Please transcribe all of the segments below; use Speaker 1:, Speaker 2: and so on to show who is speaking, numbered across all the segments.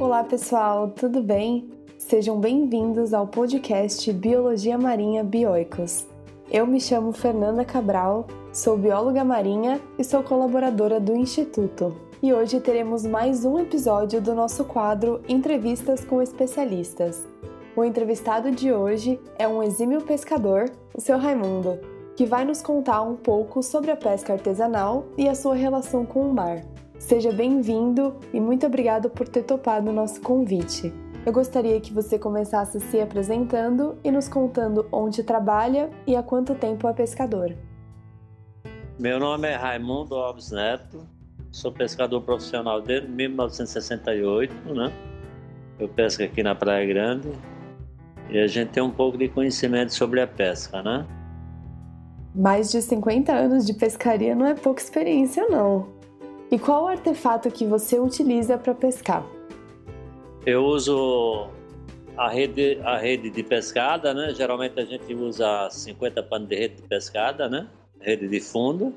Speaker 1: Olá pessoal, tudo bem? Sejam bem-vindos ao podcast Biologia Marinha Bioicos. Eu me chamo Fernanda Cabral, sou bióloga marinha e sou colaboradora do Instituto. E hoje teremos mais um episódio do nosso quadro Entrevistas com Especialistas. O entrevistado de hoje é um exímio pescador, o seu Raimundo, que vai nos contar um pouco sobre a pesca artesanal e a sua relação com o mar. Seja bem-vindo e muito obrigado por ter topado o nosso convite. Eu gostaria que você começasse se apresentando e nos contando onde trabalha e há quanto tempo é pescador.
Speaker 2: Meu nome é Raimundo Alves Neto, sou pescador profissional desde 1968, né? Eu pesco aqui na Praia Grande e a gente tem um pouco de conhecimento sobre a pesca, né?
Speaker 1: Mais de 50 anos de pescaria não é pouca experiência, não. E qual artefato que você utiliza para pescar?
Speaker 2: Eu uso a rede, a rede de pescada, né? Geralmente a gente usa 50 panos de rede de pescada, né? Rede de fundo.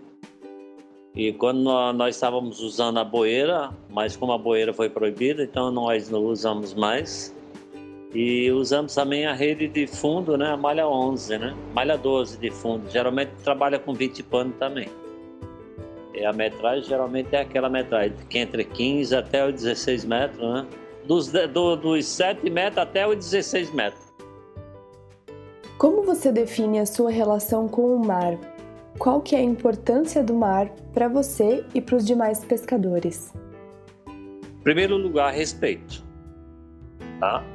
Speaker 2: E quando nós estávamos usando a boeira, mas como a boeira foi proibida, então nós não usamos mais. E usamos também a rede de fundo, né? A malha 11, né? Malha 12 de fundo. Geralmente trabalha com 20 panos também. E a metragem geralmente é aquela metragem que entre 15 até os 16 metros, né? Dos, do, dos 7 metros até os 16 metros.
Speaker 1: Como você define a sua relação com o mar? Qual que é a importância do mar para você e para os demais pescadores?
Speaker 2: Em primeiro lugar, respeito. Tá?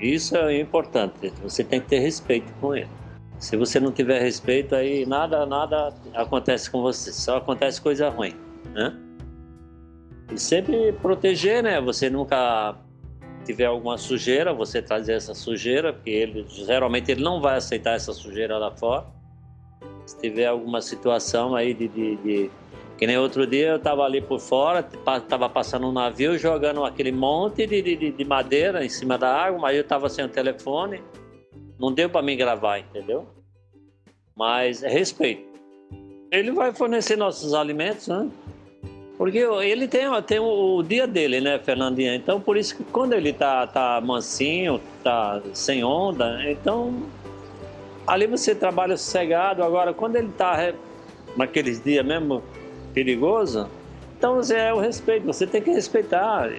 Speaker 2: Isso é importante. Você tem que ter respeito com ele. Se você não tiver respeito, aí nada, nada acontece com você, só acontece coisa ruim, né? E sempre proteger, né? Você nunca tiver alguma sujeira, você trazer essa sujeira, porque ele geralmente ele não vai aceitar essa sujeira lá fora. Se tiver alguma situação aí de, de, de que nem outro dia eu estava ali por fora, estava passando um navio jogando aquele monte de, de, de madeira em cima da água, mas eu estava sem o telefone não deu para mim gravar, entendeu? Mas é respeito. Ele vai fornecer nossos alimentos, né? Porque ele tem, tem o, dia dele, né, Fernandinha? Então, por isso que quando ele tá, tá mansinho, tá sem onda, então ali você trabalha sossegado. Agora, quando ele tá naqueles dias mesmo perigoso, então é o respeito. Você tem que respeitar.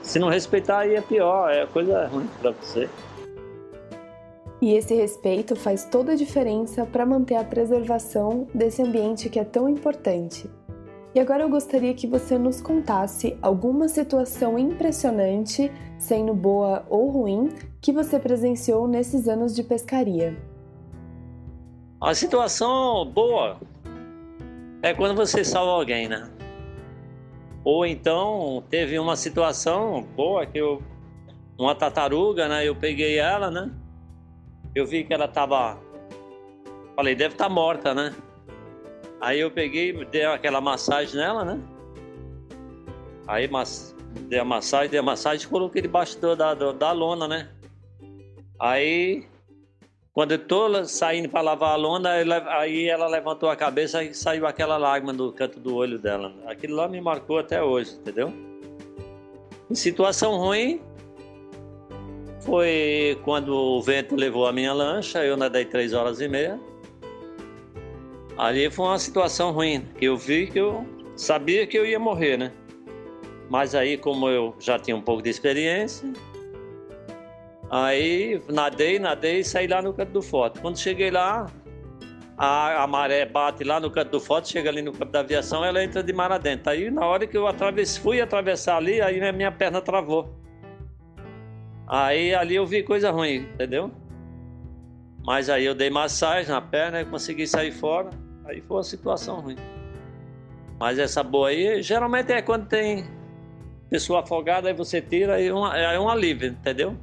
Speaker 2: Se não respeitar, aí é pior, é coisa ruim para você.
Speaker 1: E esse respeito faz toda a diferença para manter a preservação desse ambiente que é tão importante. E agora eu gostaria que você nos contasse alguma situação impressionante, sendo boa ou ruim, que você presenciou nesses anos de pescaria.
Speaker 2: A situação boa é quando você salva alguém, né? Ou então teve uma situação boa que eu uma tartaruga, né? Eu peguei ela, né? Eu vi que ela tava. Falei, deve estar tá morta, né? Aí eu peguei, dei aquela massagem nela, né? Aí mas, dei a massagem, dei a massagem e coloquei debaixo da, da, da lona, né? Aí, quando eu tô saindo para lavar a lona, aí ela levantou a cabeça e saiu aquela lágrima do canto do olho dela. Aquilo lá me marcou até hoje, entendeu? Em situação ruim, foi quando o vento levou a minha lancha, eu nadei três horas e meia. Ali foi uma situação ruim, que eu vi que eu sabia que eu ia morrer, né? Mas aí, como eu já tinha um pouco de experiência, aí nadei, nadei e saí lá no canto do forte. Quando cheguei lá, a, a, maré bate lá no canto do forte, chega ali no campo da aviação, ela entra de mar adentro. Aí, na hora que eu atravesse, fui atravessar ali, aí minha perna travou. Aí ali eu vi coisa ruim, entendeu? Mas aí eu dei massagem na perna e consegui sair fora. Aí foi uma situação ruim. Mas essa boa aí, geralmente é quando tem pessoa afogada, aí você tira e é, é um alívio, entendeu?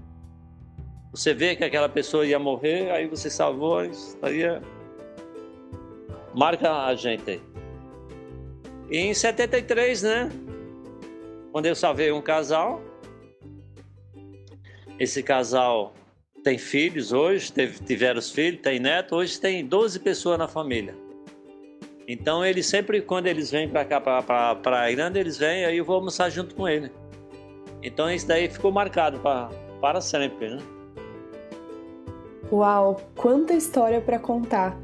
Speaker 2: Você vê que aquela pessoa ia morrer, aí você salvou, isso aí é... marca a gente aí. E em 73, né? Quando eu salvei um casal, esse casal tem filhos hoje, teve, tiveram os filhos, tem neto, hoje tem 12 pessoas na família. Então eles sempre, quando eles vêm para cá, para Praia Grande, eles vêm, aí eu vou almoçar junto com ele. Então isso daí ficou marcado pra, para sempre, né?
Speaker 1: Uau, quanta história para contar!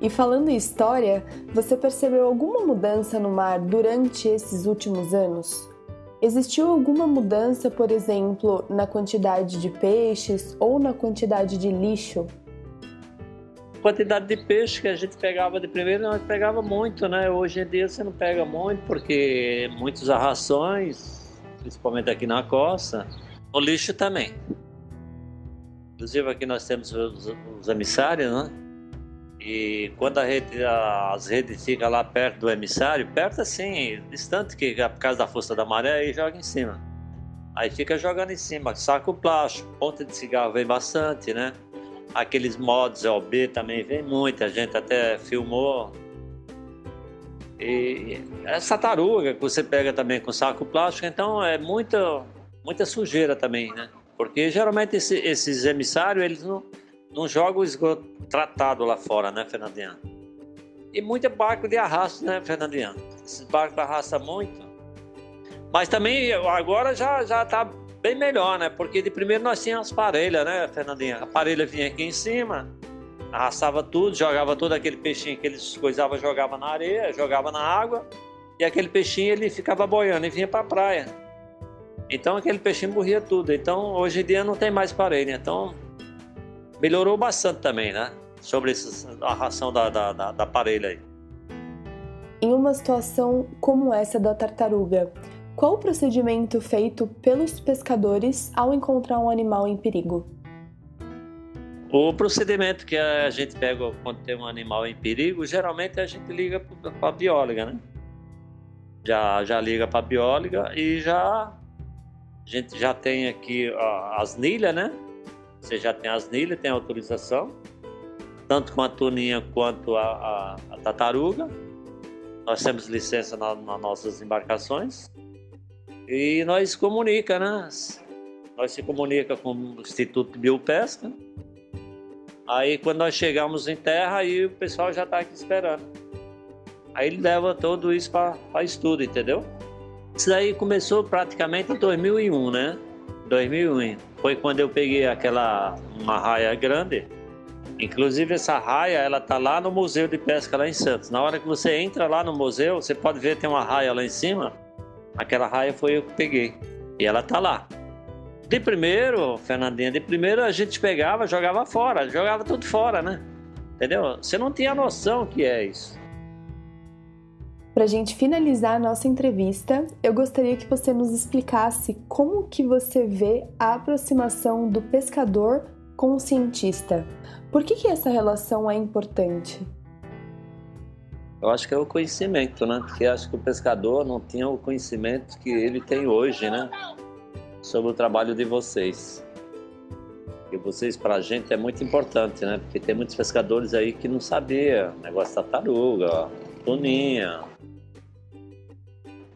Speaker 1: E falando em história, você percebeu alguma mudança no mar durante esses últimos anos? Existiu alguma mudança, por exemplo, na quantidade de peixes ou na quantidade de lixo?
Speaker 2: quantidade de peixe que a gente pegava de primeiro, nós pegava muito, né? Hoje em dia você não pega muito porque muitas arrações, principalmente aqui na costa, o lixo também. Inclusive aqui nós temos os, os emissários, né? E quando a rede, as redes ficam lá perto do emissário, perto assim, distante que por causa da força da maré, aí joga em cima. Aí fica jogando em cima, saco plástico, ponta de cigarro vem bastante, né? Aqueles mods OB também vem muita gente até filmou. E essa taruga que você pega também com saco plástico, então é muita, muita sujeira também, né? Porque geralmente esse, esses emissários, eles não, não jogam o esgoto tratado lá fora, né, Fernandinha? E muito barco de arrasto, né, Fernandinha? Esses barcos arrastam muito. Mas também agora já, já tá bem melhor, né? Porque de primeiro nós tínhamos parelha, né, Fernandinha? A parelha vinha aqui em cima, arrastava tudo, jogava todo aquele peixinho que eles coisavam, jogava na areia, jogava na água, e aquele peixinho ele ficava boiando e vinha para a praia. Então aquele peixinho morria tudo. Então hoje em dia não tem mais parelha. Então melhorou bastante também, né? Sobre a ração da, da, da, da parelha aí.
Speaker 1: Em uma situação como essa da tartaruga, qual o procedimento feito pelos pescadores ao encontrar um animal em perigo?
Speaker 2: O procedimento que a gente pega quando tem um animal em perigo, geralmente a gente liga para a bióloga, né? Já, já liga para a bióloga e já a gente já tem aqui as nilhas, né? Você já tem as nilhas, tem autorização, tanto com a tuninha quanto a, a, a tartaruga. Nós temos licença na, nas nossas embarcações. E nós comunica, né? Nós se comunica com o Instituto de Biopesca. Aí quando nós chegamos em terra, aí o pessoal já está aqui esperando. Aí ele leva tudo isso para estudo, entendeu? Isso aí começou praticamente em 2001, né? 2001. Foi quando eu peguei aquela uma raia grande. Inclusive essa raia, ela tá lá no Museu de Pesca lá em Santos. Na hora que você entra lá no museu, você pode ver tem uma raia lá em cima Aquela raia foi eu que peguei. E ela tá lá. De primeiro, Fernandinha, de primeiro a gente pegava, jogava fora, jogava tudo fora, né? Entendeu? Você não tinha noção que é isso.
Speaker 1: Para a gente finalizar a nossa entrevista, eu gostaria que você nos explicasse como que você vê a aproximação do pescador com o cientista. Por que, que essa relação é importante?
Speaker 2: Eu acho que é o conhecimento, né? Porque acho que o pescador não tinha o conhecimento que ele tem hoje, né? Sobre o trabalho de vocês. E vocês, para a gente, é muito importante, né? Porque tem muitos pescadores aí que não sabiam. Negócio da taruga, tuninha.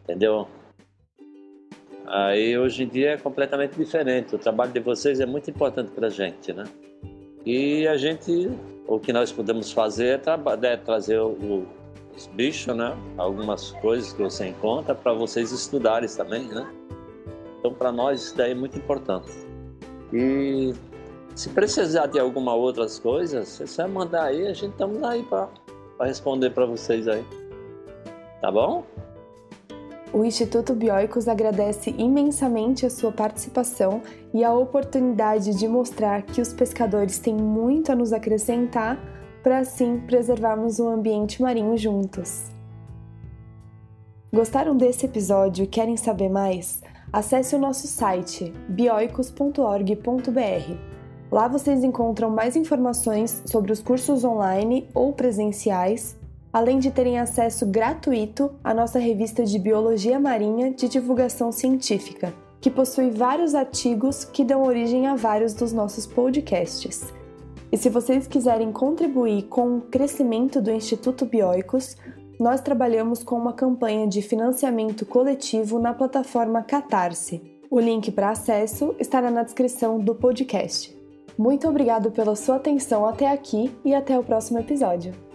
Speaker 2: Entendeu? Aí hoje em dia é completamente diferente. O trabalho de vocês é muito importante para a gente, né? E a gente, o que nós podemos fazer é, é trazer o, os bichos, né? Algumas coisas que você encontra para vocês estudarem também, né? Então, para nós, isso daí é muito importante. E se precisar de alguma outras coisas, você só mandar aí, a gente estamos aí para responder para vocês aí. Tá bom?
Speaker 1: O Instituto Bioicos agradece imensamente a sua participação e a oportunidade de mostrar que os pescadores têm muito a nos acrescentar para assim preservarmos o ambiente marinho juntos. Gostaram desse episódio e querem saber mais? Acesse o nosso site bioicos.org.br. Lá vocês encontram mais informações sobre os cursos online ou presenciais, além de terem acesso gratuito à nossa revista de Biologia Marinha de divulgação científica, que possui vários artigos que dão origem a vários dos nossos podcasts. E se vocês quiserem contribuir com o crescimento do Instituto Bioicos, nós trabalhamos com uma campanha de financiamento coletivo na plataforma Catarse. O link para acesso estará na descrição do podcast. Muito obrigado pela sua atenção até aqui e até o próximo episódio.